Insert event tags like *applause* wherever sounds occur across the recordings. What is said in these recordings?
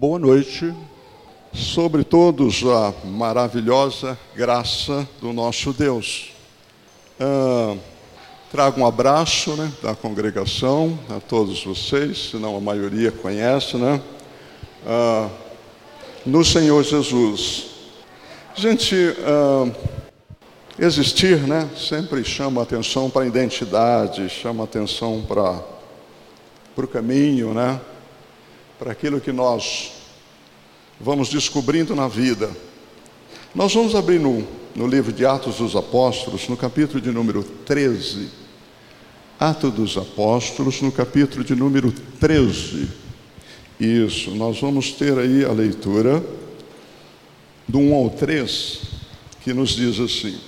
Boa noite. Sobre todos a maravilhosa graça do nosso Deus. Ah, trago um abraço né, da congregação a todos vocês, senão a maioria conhece, né? Ah, no Senhor Jesus. Gente, ah, existir, né, sempre chama atenção para a identidade, chama atenção para, para o caminho, né? Para aquilo que nós vamos descobrindo na vida. Nós vamos abrir no, no livro de Atos dos Apóstolos, no capítulo de número 13. Atos dos Apóstolos, no capítulo de número 13. Isso, nós vamos ter aí a leitura do 1 ao 3, que nos diz assim: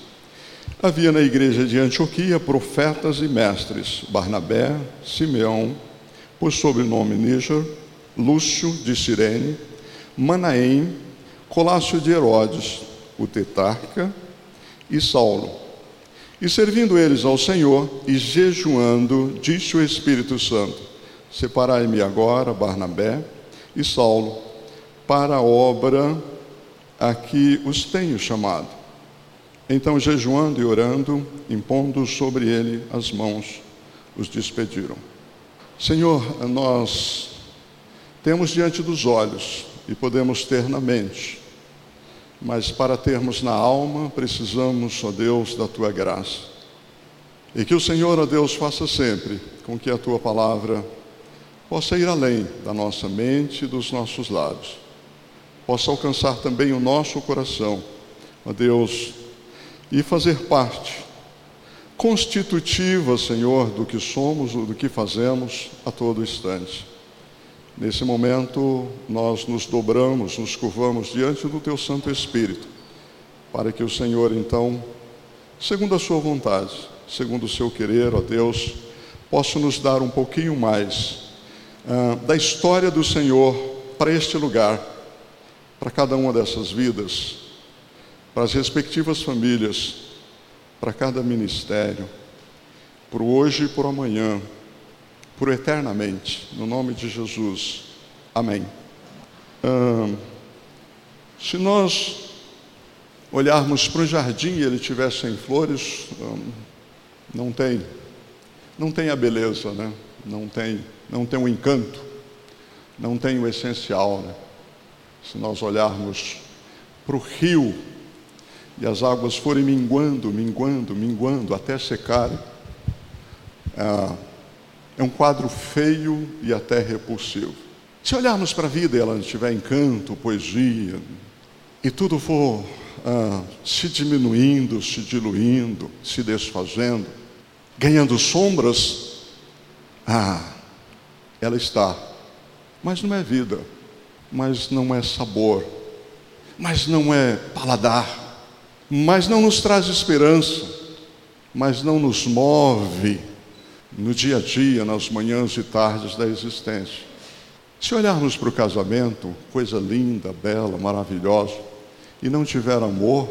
Havia na igreja de Antioquia profetas e mestres, Barnabé, Simeão, por sobrenome Níger, Lúcio de Cirene, Manaém, Colácio de Herodes, o tetarca, e Saulo. E servindo eles ao Senhor e jejuando, disse o Espírito Santo: Separai-me agora, Barnabé e Saulo, para a obra a que os tenho chamado. Então, jejuando e orando, impondo sobre ele as mãos, os despediram. Senhor, nós temos diante dos olhos e podemos ter na mente, mas para termos na alma, precisamos, ó Deus, da tua graça. E que o Senhor, ó Deus, faça sempre com que a tua palavra possa ir além da nossa mente e dos nossos lábios, possa alcançar também o nosso coração, ó Deus, e fazer parte constitutiva, Senhor, do que somos, do que fazemos a todo instante. Nesse momento, nós nos dobramos, nos curvamos diante do Teu Santo Espírito, para que o Senhor, então, segundo a Sua vontade, segundo o Seu querer, ó Deus, possa nos dar um pouquinho mais ah, da história do Senhor para este lugar, para cada uma dessas vidas, para as respectivas famílias, para cada ministério, por hoje e por amanhã por eternamente, no nome de Jesus. Amém. Hum, se nós olharmos para o jardim e ele tivesse em flores, hum, não tem, não tem a beleza, né? Não tem, não tem o encanto, não tem o essencial, né? Se nós olharmos para o rio e as águas forem minguando, minguando, minguando até secarem, ah, é um quadro feio e até repulsivo. Se olharmos para a vida e ela tiver encanto, poesia, e tudo for ah, se diminuindo, se diluindo, se desfazendo, ganhando sombras, ah, ela está. Mas não é vida, mas não é sabor, mas não é paladar, mas não nos traz esperança, mas não nos move no dia a dia, nas manhãs e tardes da existência. Se olharmos para o casamento, coisa linda, bela, maravilhosa, e não tiver amor,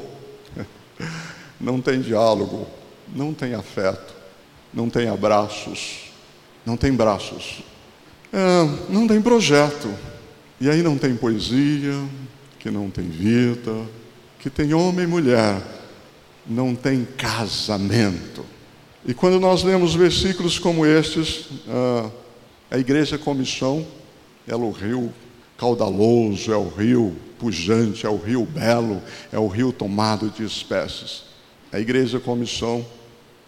*laughs* não tem diálogo, não tem afeto, não tem abraços, não tem braços, é, não tem projeto, e aí não tem poesia, que não tem vida, que tem homem e mulher, não tem casamento. E quando nós lemos versículos como estes, a igreja comissão, ela é o rio caudaloso, é o rio pujante, é o rio belo, é o rio tomado de espécies. A igreja comissão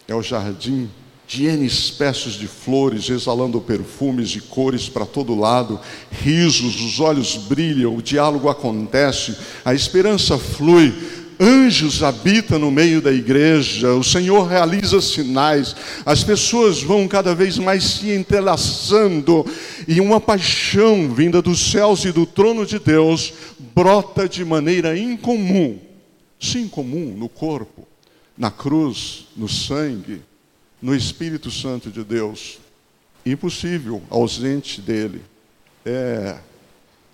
é o jardim de N espécies de flores, exalando perfumes e cores para todo lado, risos, os olhos brilham, o diálogo acontece, a esperança flui, anjos habitam no meio da igreja, o Senhor realiza sinais, as pessoas vão cada vez mais se entrelaçando e uma paixão vinda dos céus e do trono de Deus brota de maneira incomum, sim, comum no corpo, na cruz, no sangue, no Espírito Santo de Deus, impossível, ausente dele. É,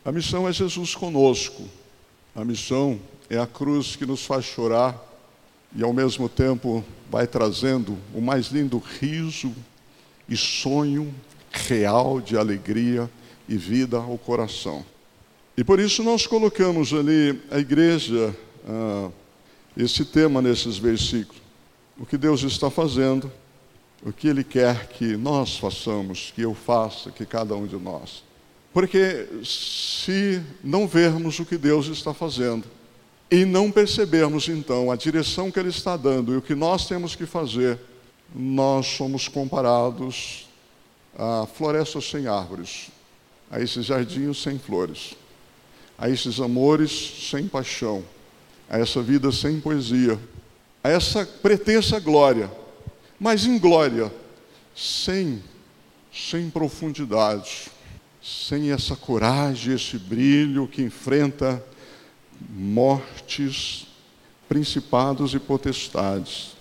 a missão é Jesus conosco. A missão é a cruz que nos faz chorar e ao mesmo tempo vai trazendo o mais lindo riso e sonho real de alegria e vida ao coração. E por isso nós colocamos ali a igreja, ah, esse tema nesses versículos. O que Deus está fazendo, o que Ele quer que nós façamos, que eu faça, que cada um de nós. Porque se não vermos o que Deus está fazendo e não percebermos então a direção que Ele está dando e o que nós temos que fazer, nós somos comparados a florestas sem árvores, a esses jardins sem flores, a esses amores sem paixão, a essa vida sem poesia, a essa pretensa glória, mas em glória, sem, sem profundidade sem essa coragem, esse brilho que enfrenta mortes, principados e potestades,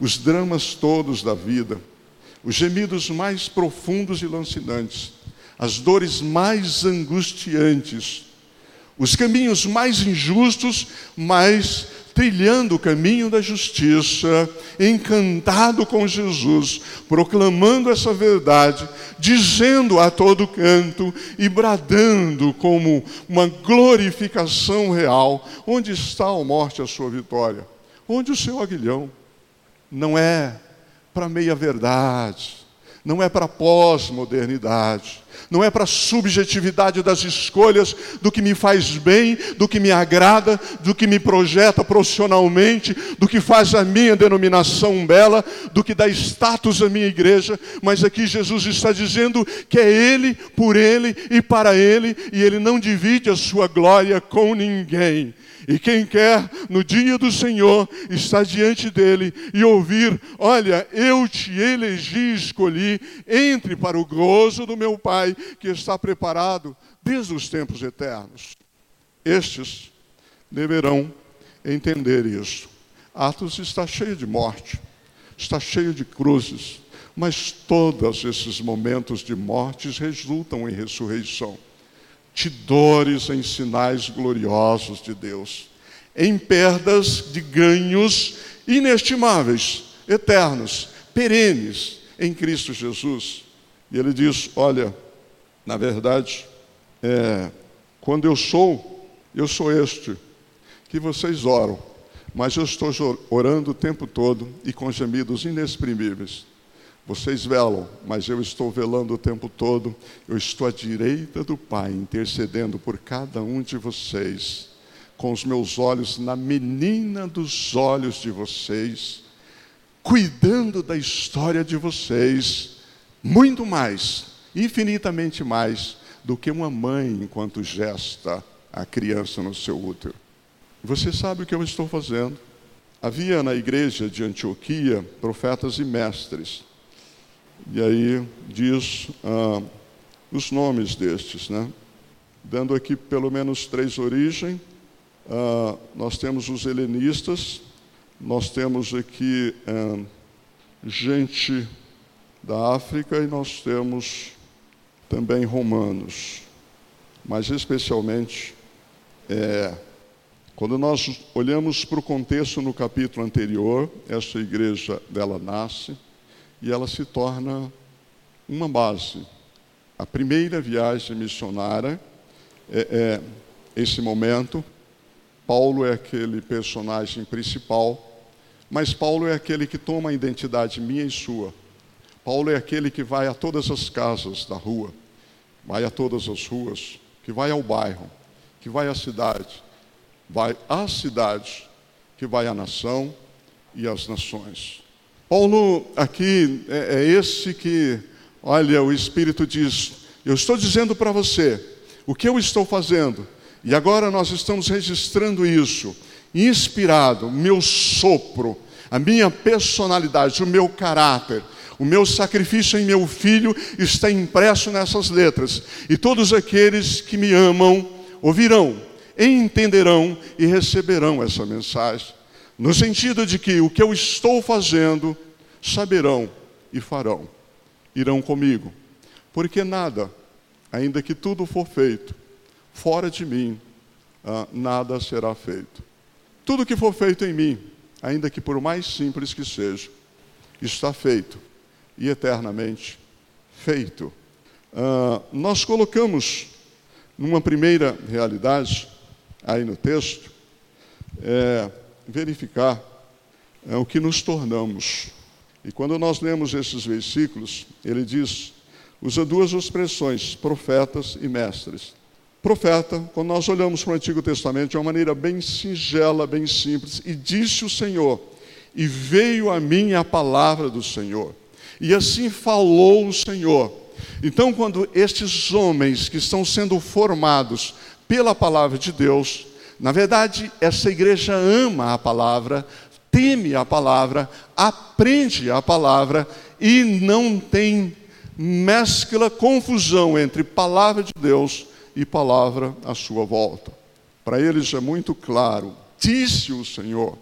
os dramas todos da vida, os gemidos mais profundos e lancinantes, as dores mais angustiantes, os caminhos mais injustos, mas trilhando o caminho da justiça, encantado com Jesus, proclamando essa verdade, dizendo a todo canto e bradando como uma glorificação real: onde está a morte, a sua vitória? Onde o seu aguilhão? Não é para meia verdade, não é para pós-modernidade, não é para subjetividade das escolhas do que me faz bem, do que me agrada, do que me projeta profissionalmente, do que faz a minha denominação bela, do que dá status à minha igreja, mas aqui Jesus está dizendo que é Ele, por Ele e para Ele, e Ele não divide a sua glória com ninguém. E quem quer, no dia do Senhor, estar diante dele e ouvir: Olha, eu te elegi e escolhi, entre para o gozo do meu Pai, que está preparado desde os tempos eternos. Estes deverão entender isso. Atos está cheio de morte, está cheio de cruzes, mas todos esses momentos de mortes resultam em ressurreição de dores em sinais gloriosos de Deus, em perdas de ganhos inestimáveis, eternos, perenes em Cristo Jesus. E ele diz: Olha, na verdade, é, quando eu sou, eu sou este, que vocês oram, mas eu estou orando o tempo todo e com gemidos inexprimíveis. Vocês velam, mas eu estou velando o tempo todo. Eu estou à direita do Pai, intercedendo por cada um de vocês, com os meus olhos na menina dos olhos de vocês, cuidando da história de vocês, muito mais, infinitamente mais, do que uma mãe enquanto gesta a criança no seu útero. Você sabe o que eu estou fazendo? Havia na igreja de Antioquia profetas e mestres e aí diz ah, os nomes destes, né? Dando aqui pelo menos três origens. Ah, nós temos os helenistas, nós temos aqui ah, gente da África e nós temos também romanos. Mas especialmente, é, quando nós olhamos para o contexto no capítulo anterior, essa igreja dela nasce e ela se torna uma base. A primeira viagem missionária é, é esse momento. Paulo é aquele personagem principal, mas Paulo é aquele que toma a identidade minha e sua. Paulo é aquele que vai a todas as casas da rua, vai a todas as ruas, que vai ao bairro, que vai à cidade, vai à cidade, que vai à nação e às nações. Paulo aqui é, é esse que, olha, o Espírito diz: Eu estou dizendo para você o que eu estou fazendo, e agora nós estamos registrando isso, inspirado, meu sopro, a minha personalidade, o meu caráter, o meu sacrifício em meu filho está impresso nessas letras, e todos aqueles que me amam ouvirão, entenderão e receberão essa mensagem. No sentido de que o que eu estou fazendo, saberão e farão, irão comigo. Porque nada, ainda que tudo for feito, fora de mim, ah, nada será feito. Tudo que for feito em mim, ainda que por mais simples que seja, está feito e eternamente feito. Ah, nós colocamos numa primeira realidade, aí no texto, é verificar é, o que nos tornamos. E quando nós lemos esses versículos, ele diz, usa duas expressões, profetas e mestres. Profeta, quando nós olhamos para o Antigo Testamento de uma maneira bem singela, bem simples, e disse o Senhor, e veio a mim a palavra do Senhor. E assim falou o Senhor. Então, quando estes homens que estão sendo formados pela palavra de Deus, na verdade, essa igreja ama a palavra, teme a palavra, aprende a palavra e não tem mescla, confusão entre palavra de Deus e palavra à sua volta. Para eles é muito claro: disse o Senhor,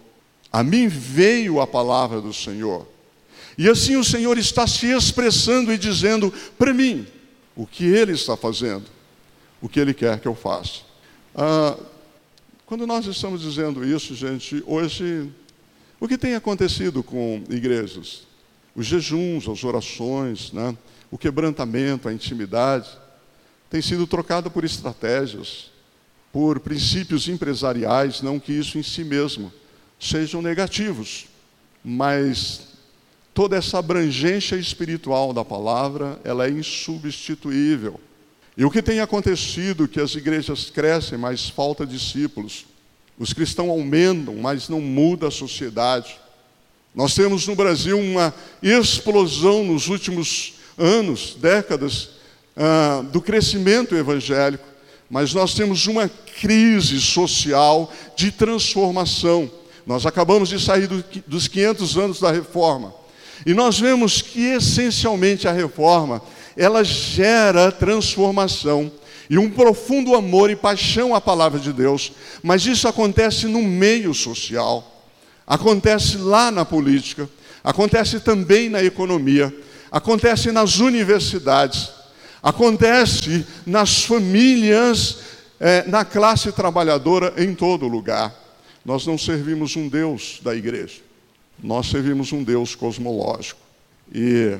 a mim veio a palavra do Senhor. E assim o Senhor está se expressando e dizendo para mim o que Ele está fazendo, o que Ele quer que eu faça. Ah, quando nós estamos dizendo isso, gente, hoje, o que tem acontecido com igrejas? Os jejuns, as orações, né? o quebrantamento, a intimidade, tem sido trocado por estratégias, por princípios empresariais, não que isso em si mesmo sejam negativos, mas toda essa abrangência espiritual da palavra, ela é insubstituível. E o que tem acontecido é que as igrejas crescem, mas falta discípulos. Os cristãos aumentam, mas não muda a sociedade. Nós temos no Brasil uma explosão nos últimos anos, décadas, ah, do crescimento evangélico, mas nós temos uma crise social de transformação. Nós acabamos de sair do, dos 500 anos da reforma. E nós vemos que essencialmente a reforma, ela gera transformação e um profundo amor e paixão à palavra de Deus, mas isso acontece no meio social, acontece lá na política, acontece também na economia, acontece nas universidades, acontece nas famílias, é, na classe trabalhadora, em todo lugar. Nós não servimos um Deus da igreja. Nós servimos um Deus cosmológico. E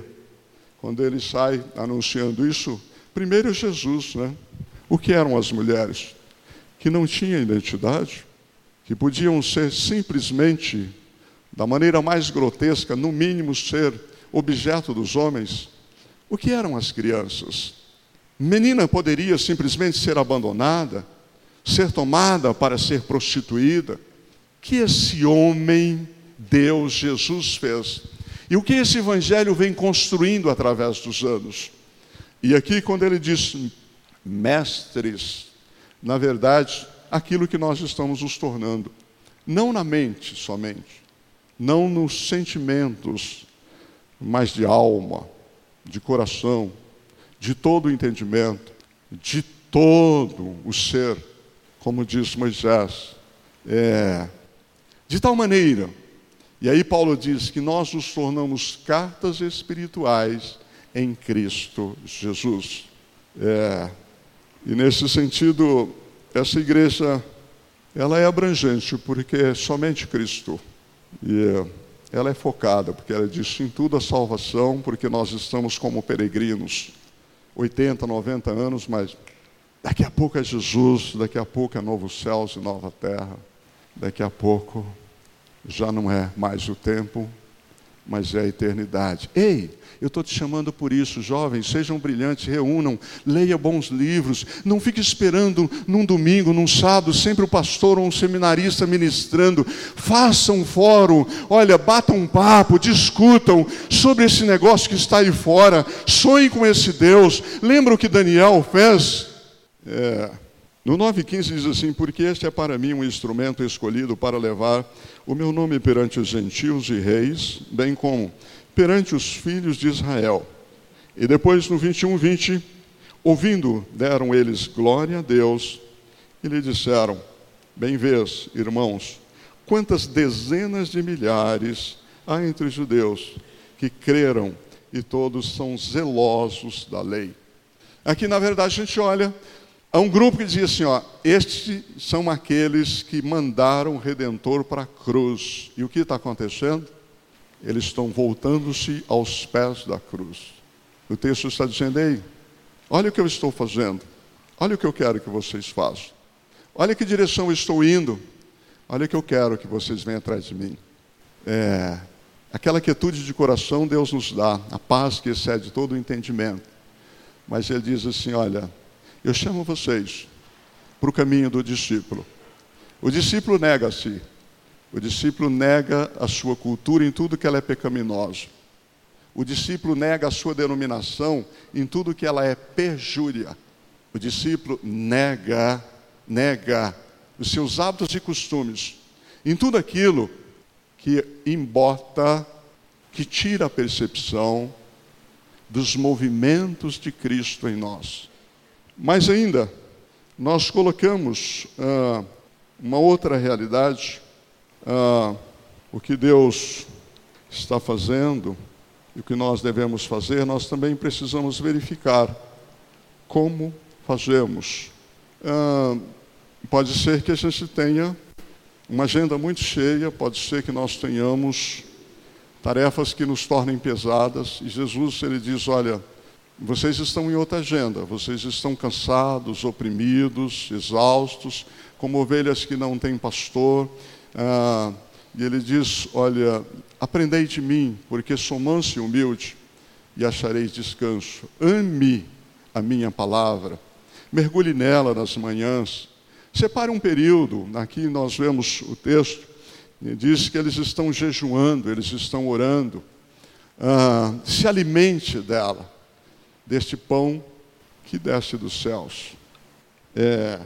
quando ele sai anunciando isso, primeiro Jesus, né? O que eram as mulheres? Que não tinham identidade, que podiam ser simplesmente, da maneira mais grotesca, no mínimo ser objeto dos homens. O que eram as crianças? Menina poderia simplesmente ser abandonada, ser tomada para ser prostituída. Que esse homem Deus, Jesus fez. E o que esse evangelho vem construindo através dos anos? E aqui, quando ele diz mestres, na verdade, aquilo que nós estamos nos tornando, não na mente somente, não nos sentimentos, mas de alma, de coração, de todo o entendimento, de todo o ser, como diz Moisés, é, de tal maneira e aí Paulo diz que nós nos tornamos cartas espirituais em Cristo Jesus. É, e nesse sentido, essa igreja ela é abrangente porque é somente Cristo. E ela é focada, porque ela diz em tudo a salvação, porque nós estamos como peregrinos, 80, 90 anos, mas daqui a pouco é Jesus, daqui a pouco é novos céus e nova terra, daqui a pouco já não é mais o tempo, mas é a eternidade. Ei, eu estou te chamando por isso, jovens, sejam brilhantes, reúnam, leia bons livros, não fique esperando num domingo, num sábado, sempre o pastor ou um seminarista ministrando. Façam um fórum, olha, batam um papo, discutam sobre esse negócio que está aí fora, sonhem com esse Deus. Lembra o que Daniel fez? É, no 9,15 diz assim: Porque este é para mim um instrumento escolhido para levar o meu nome perante os gentios e reis, bem como perante os filhos de Israel. E depois no 21, 20, ouvindo, deram eles glória a Deus e lhe disseram: Bem vês, irmãos, quantas dezenas de milhares há entre os judeus que creram e todos são zelosos da lei. Aqui, na verdade, a gente olha Há um grupo que dizia assim: ó, estes são aqueles que mandaram o Redentor para a cruz. E o que está acontecendo? Eles estão voltando-se aos pés da cruz. O texto está dizendo: ei, olha o que eu estou fazendo. Olha o que eu quero que vocês façam. Olha que direção eu estou indo. Olha o que eu quero que vocês venham atrás de mim. É, aquela quietude de coração Deus nos dá, a paz que excede todo o entendimento. Mas Ele diz assim: Olha, eu chamo vocês para o caminho do discípulo. O discípulo nega-se. O discípulo nega a sua cultura em tudo que ela é pecaminosa. O discípulo nega a sua denominação em tudo que ela é perjúria. O discípulo nega, nega os seus hábitos e costumes em tudo aquilo que embota, que tira a percepção dos movimentos de Cristo em nós. Mas ainda, nós colocamos ah, uma outra realidade, ah, o que Deus está fazendo e o que nós devemos fazer, nós também precisamos verificar como fazemos. Ah, pode ser que a gente tenha uma agenda muito cheia, pode ser que nós tenhamos tarefas que nos tornem pesadas, e Jesus ele diz: olha, vocês estão em outra agenda, vocês estão cansados, oprimidos, exaustos, como ovelhas que não têm pastor. Ah, e ele diz: Olha, aprendei de mim, porque sou manso e humilde, e achareis descanso. Ame a minha palavra, mergulhe nela nas manhãs. Separe um período, aqui nós vemos o texto, diz que eles estão jejuando, eles estão orando. Ah, se alimente dela deste pão que desce dos céus. É,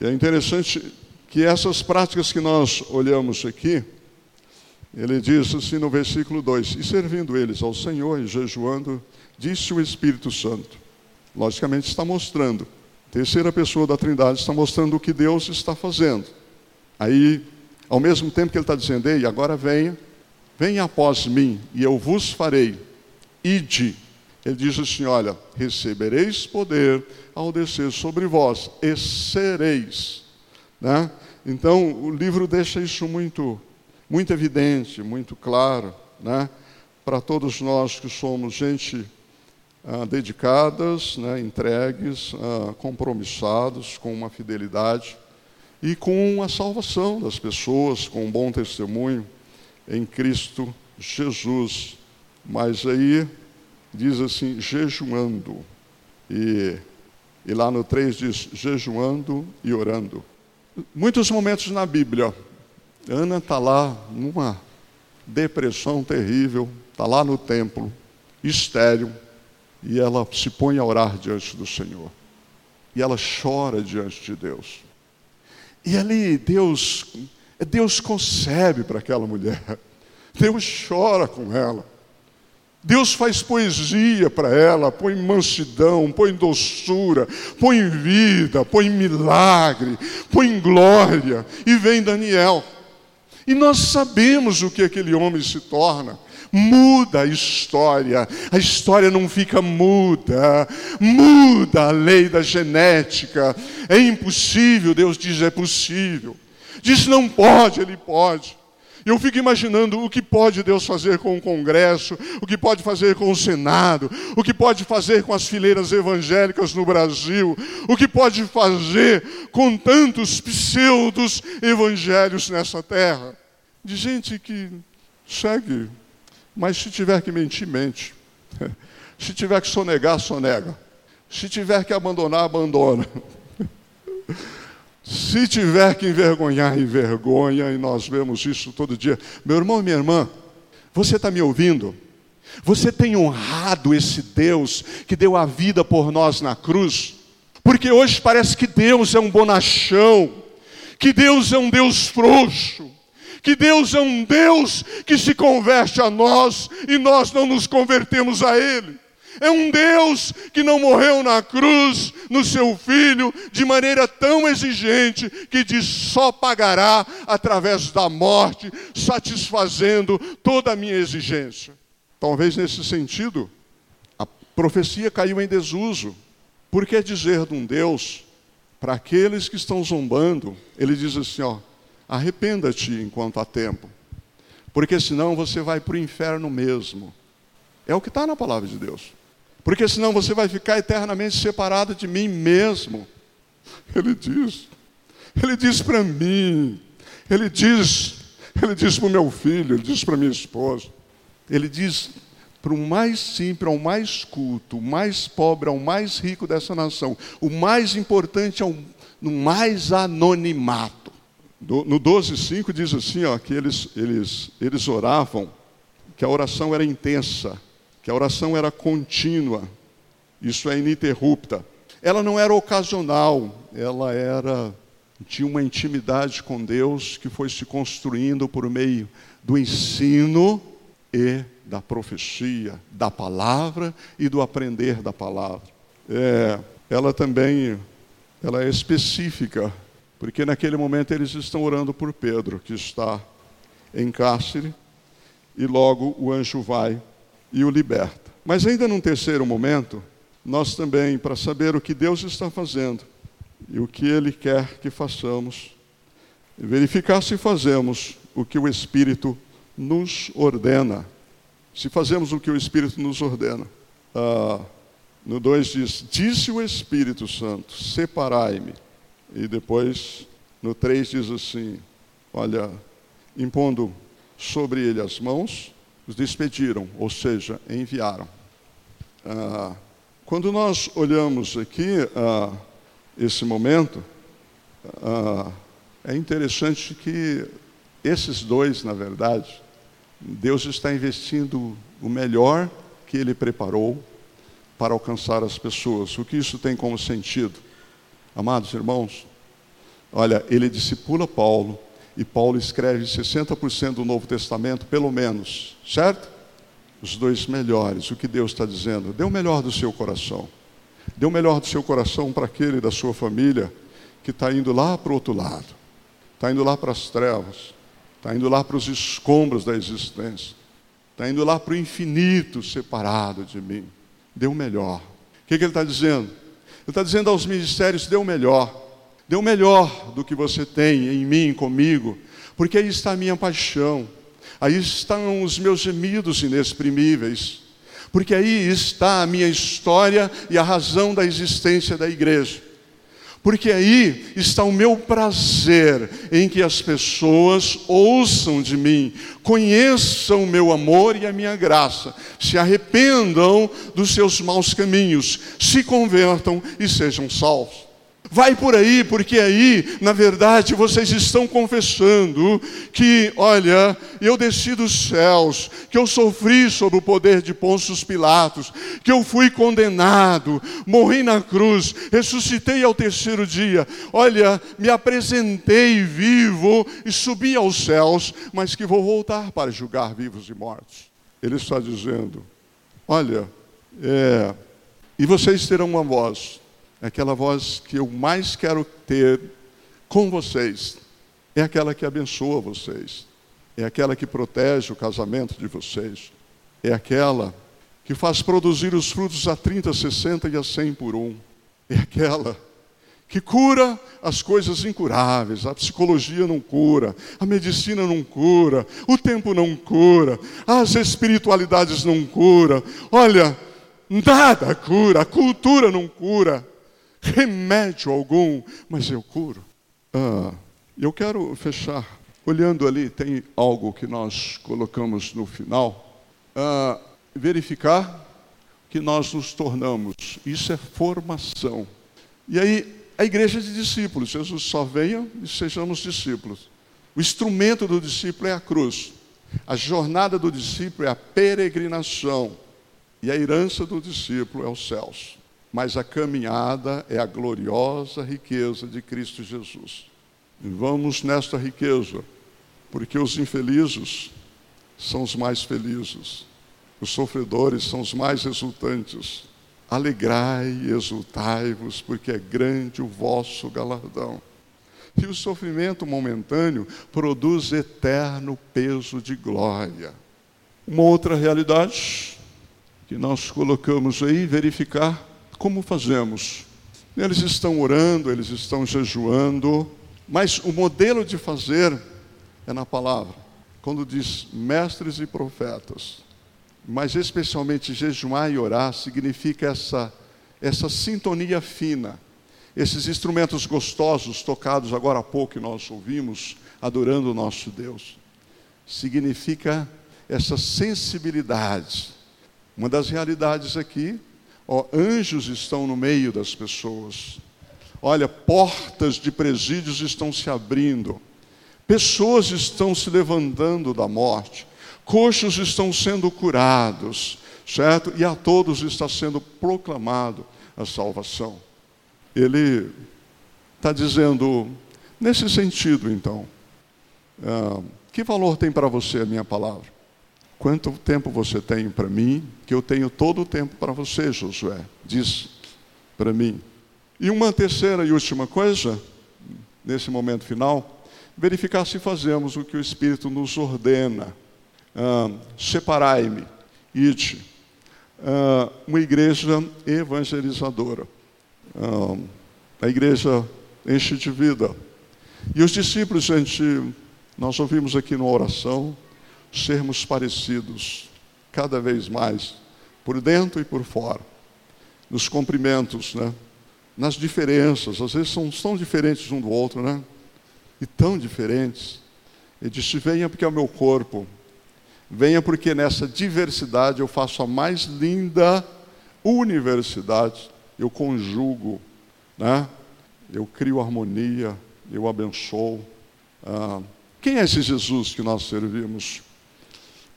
é interessante que essas práticas que nós olhamos aqui, ele diz assim no versículo 2: E servindo eles ao Senhor e jejuando, disse o Espírito Santo. Logicamente está mostrando, terceira pessoa da Trindade está mostrando o que Deus está fazendo. Aí, ao mesmo tempo que ele está dizendo, ei, agora venha, venha após mim, e eu vos farei, ide ele diz assim: Olha, recebereis poder ao descer sobre vós, e sereis. Né? Então, o livro deixa isso muito, muito evidente, muito claro, né? para todos nós que somos gente ah, dedicadas, né? entregues, ah, compromissados com uma fidelidade e com a salvação das pessoas, com um bom testemunho em Cristo Jesus. Mas aí diz assim, jejuando. E, e lá no 3 diz, jejuando e orando. Muitos momentos na Bíblia, Ana está lá numa depressão terrível, está lá no templo, estéril, e ela se põe a orar diante do Senhor. E ela chora diante de Deus. E ali Deus, Deus concebe para aquela mulher. *laughs* Deus chora com ela. Deus faz poesia para ela, põe mansidão, põe doçura, põe vida, põe milagre, põe glória. E vem Daniel. E nós sabemos o que aquele homem se torna. Muda a história, a história não fica muda, muda a lei da genética. É impossível, Deus diz: é possível. Diz não pode, ele pode. Eu fico imaginando o que pode Deus fazer com o Congresso, o que pode fazer com o Senado, o que pode fazer com as fileiras evangélicas no Brasil, o que pode fazer com tantos pseudos evangelhos nessa terra. De gente que segue, mas se tiver que mentir, mente. *laughs* Se tiver que sonegar, sonega. Se tiver que abandonar, abandona. *laughs* Se tiver que envergonhar, envergonha, e nós vemos isso todo dia. Meu irmão e minha irmã, você está me ouvindo? Você tem honrado esse Deus que deu a vida por nós na cruz? Porque hoje parece que Deus é um bonachão, que Deus é um Deus frouxo, que Deus é um Deus que se converte a nós e nós não nos convertemos a Ele. É um Deus que não morreu na cruz no seu filho de maneira tão exigente que diz só pagará através da morte, satisfazendo toda a minha exigência. Talvez nesse sentido, a profecia caiu em desuso. Por que dizer de um Deus para aqueles que estão zombando? Ele diz assim: ó, arrependa-te enquanto há tempo, porque senão você vai para o inferno mesmo. É o que está na palavra de Deus. Porque senão você vai ficar eternamente separado de mim mesmo. Ele diz, ele diz para mim, ele diz, ele diz para o meu filho, ele diz para minha esposa, ele diz para o mais simples ao mais culto, o mais pobre ao mais rico dessa nação, o mais importante ao no mais anonimato. No 12,5 diz assim, ó, que eles, eles, eles oravam, que a oração era intensa, que a oração era contínua, isso é ininterrupta. Ela não era ocasional, ela era tinha uma intimidade com Deus que foi se construindo por meio do ensino e da profecia, da palavra e do aprender da palavra. É, ela também ela é específica, porque naquele momento eles estão orando por Pedro, que está em cárcere, e logo o anjo vai e o liberta. Mas ainda num terceiro momento, nós também, para saber o que Deus está fazendo e o que Ele quer que façamos, verificar se fazemos o que o Espírito nos ordena. Se fazemos o que o Espírito nos ordena. Ah, no 2 diz: Disse o Espírito Santo, separai-me. E depois, no 3 diz assim: Olha, impondo sobre ele as mãos, os despediram, ou seja, enviaram. Ah, quando nós olhamos aqui ah, esse momento, ah, é interessante que esses dois, na verdade, Deus está investindo o melhor que Ele preparou para alcançar as pessoas. O que isso tem como sentido? Amados irmãos, olha, ele discipula Paulo, e Paulo escreve 60% do Novo Testamento, pelo menos, certo? Os dois melhores, o que Deus está dizendo? Dê o melhor do seu coração. Dê o melhor do seu coração para aquele da sua família que está indo lá para o outro lado, está indo lá para as trevas, está indo lá para os escombros da existência, está indo lá para o infinito separado de mim. Dê o melhor. O que, que ele está dizendo? Ele está dizendo aos ministérios: dê o melhor. Dê o melhor do que você tem em mim, comigo, porque aí está a minha paixão, aí estão os meus gemidos inexprimíveis, porque aí está a minha história e a razão da existência da igreja porque aí está o meu prazer em que as pessoas ouçam de mim, conheçam o meu amor e a minha graça, se arrependam dos seus maus caminhos, se convertam e sejam salvos. Vai por aí, porque aí, na verdade, vocês estão confessando que, olha, eu desci dos céus, que eu sofri sob o poder de Pôncio Pilatos, que eu fui condenado, morri na cruz, ressuscitei ao terceiro dia, olha, me apresentei vivo e subi aos céus, mas que vou voltar para julgar vivos e mortos. Ele está dizendo: olha, é, e vocês terão uma voz aquela voz que eu mais quero ter com vocês, é aquela que abençoa vocês, é aquela que protege o casamento de vocês, é aquela que faz produzir os frutos a 30, 60 e a 100 por um, é aquela que cura as coisas incuráveis. A psicologia não cura, a medicina não cura, o tempo não cura, as espiritualidades não curam. Olha, nada cura, a cultura não cura remédio algum, mas eu curo. Ah, eu quero fechar olhando ali, tem algo que nós colocamos no final. Ah, verificar que nós nos tornamos. Isso é formação. E aí, a igreja de discípulos. Jesus só venha e sejamos discípulos. O instrumento do discípulo é a cruz. A jornada do discípulo é a peregrinação. E a herança do discípulo é os céus mas a caminhada é a gloriosa riqueza de Cristo Jesus. E vamos nesta riqueza, porque os infelizes são os mais felizes, os sofredores são os mais exultantes. Alegrai e exultai-vos, porque é grande o vosso galardão. E o sofrimento momentâneo produz eterno peso de glória. Uma outra realidade que nós colocamos aí, verificar como fazemos? Eles estão orando, eles estão jejuando, mas o modelo de fazer é na palavra. Quando diz mestres e profetas, mas especialmente jejuar e orar significa essa, essa sintonia fina, esses instrumentos gostosos tocados agora há pouco que nós ouvimos, adorando o nosso Deus. Significa essa sensibilidade. Uma das realidades aqui, ó, anjos estão no meio das pessoas. Olha, portas de presídios estão se abrindo. Pessoas estão se levantando da morte. Coxos estão sendo curados, certo? E a todos está sendo proclamado a salvação. Ele está dizendo, nesse sentido, então, ah, que valor tem para você a minha palavra? Quanto tempo você tem para mim, que eu tenho todo o tempo para você, Josué, diz para mim. E uma terceira e última coisa, nesse momento final, verificar se fazemos o que o Espírito nos ordena. Ah, Separai-me, ide. Ah, uma igreja evangelizadora. Ah, a igreja enche de vida. E os discípulos, gente, nós ouvimos aqui numa oração, sermos parecidos cada vez mais, por dentro e por fora, nos cumprimentos, né? nas diferenças, às vezes são tão diferentes um do outro, né? E tão diferentes. Ele disse: venha porque é o meu corpo, venha porque nessa diversidade eu faço a mais linda universidade, eu conjugo, né? eu crio harmonia, eu abençoo. Ah, quem é esse Jesus que nós servimos?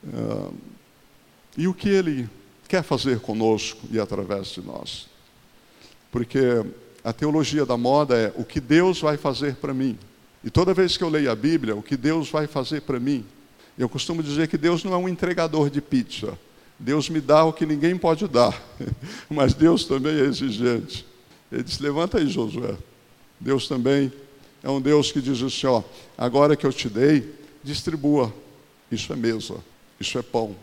Uh, e o que ele quer fazer conosco e através de nós. Porque a teologia da moda é o que Deus vai fazer para mim. E toda vez que eu leio a Bíblia, o que Deus vai fazer para mim, eu costumo dizer que Deus não é um entregador de pizza. Deus me dá o que ninguém pode dar, *laughs* mas Deus também é exigente. Ele disse: Levanta aí, Josué. Deus também é um Deus que diz assim: ó, agora que eu te dei, distribua. Isso é mesa. Isso é pão,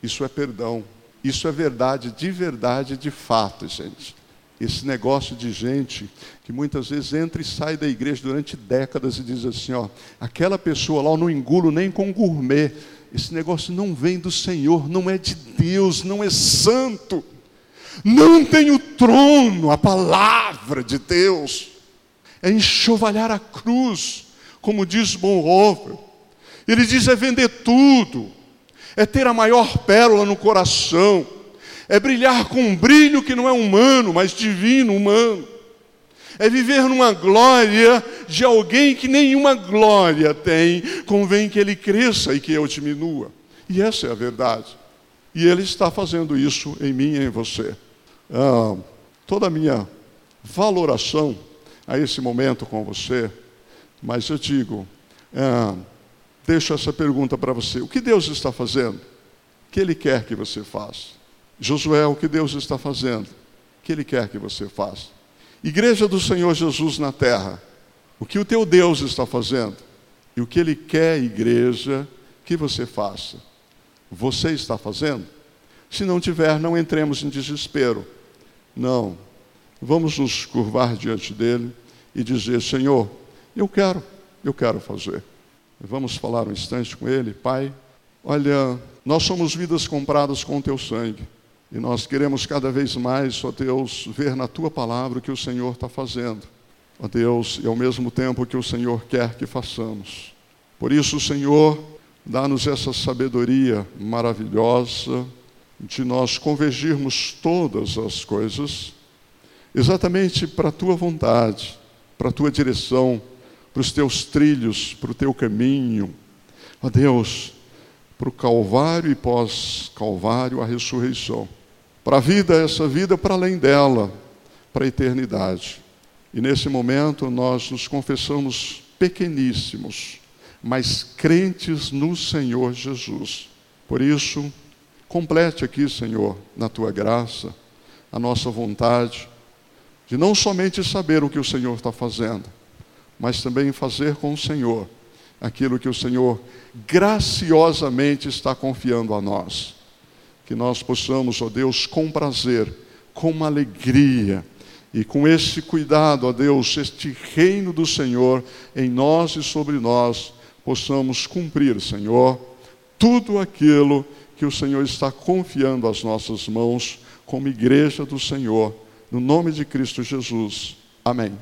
isso é perdão, isso é verdade de verdade, de fato, gente. Esse negócio de gente que muitas vezes entra e sai da igreja durante décadas e diz assim: ó, aquela pessoa lá eu não engulo nem com gourmet. Esse negócio não vem do Senhor, não é de Deus, não é santo. Não tem o trono, a palavra de Deus. É enxovalhar a cruz, como diz Bonhoeffer. Ele diz: é vender tudo, é ter a maior pérola no coração, é brilhar com um brilho que não é humano, mas divino, humano. É viver numa glória de alguém que nenhuma glória tem, convém que ele cresça e que eu diminua. E essa é a verdade. E ele está fazendo isso em mim e em você. Ah, toda a minha valoração a esse momento com você, mas eu digo, ah, deixo essa pergunta para você: o que Deus está fazendo? O que Ele quer que você faça? Josué, o que Deus está fazendo? O que Ele quer que você faça? Igreja do Senhor Jesus na terra, o que o teu Deus está fazendo? E o que Ele quer, igreja, que você faça? Você está fazendo? Se não tiver, não entremos em desespero. Não. Vamos nos curvar diante dele e dizer: Senhor, eu quero, eu quero fazer. Vamos falar um instante com ele, Pai. Olha, nós somos vidas compradas com o teu sangue. E nós queremos cada vez mais, ó Deus, ver na tua palavra o que o Senhor está fazendo. Ó Deus, e ao mesmo tempo que o Senhor quer que façamos. Por isso, Senhor, dá-nos essa sabedoria maravilhosa de nós convergirmos todas as coisas exatamente para a tua vontade, para a tua direção para os teus trilhos, para o teu caminho. Ó Deus, para o Calvário e pós-Calvário, a ressurreição. Para a vida, essa vida para além dela, para a eternidade. E nesse momento nós nos confessamos pequeníssimos, mas crentes no Senhor Jesus. Por isso, complete aqui, Senhor, na tua graça, a nossa vontade de não somente saber o que o Senhor está fazendo, mas também fazer com o Senhor aquilo que o Senhor graciosamente está confiando a nós. Que nós possamos, ó Deus, com prazer, com alegria e com esse cuidado, ó Deus, este reino do Senhor em nós e sobre nós, possamos cumprir, Senhor, tudo aquilo que o Senhor está confiando às nossas mãos como igreja do Senhor. No nome de Cristo Jesus. Amém.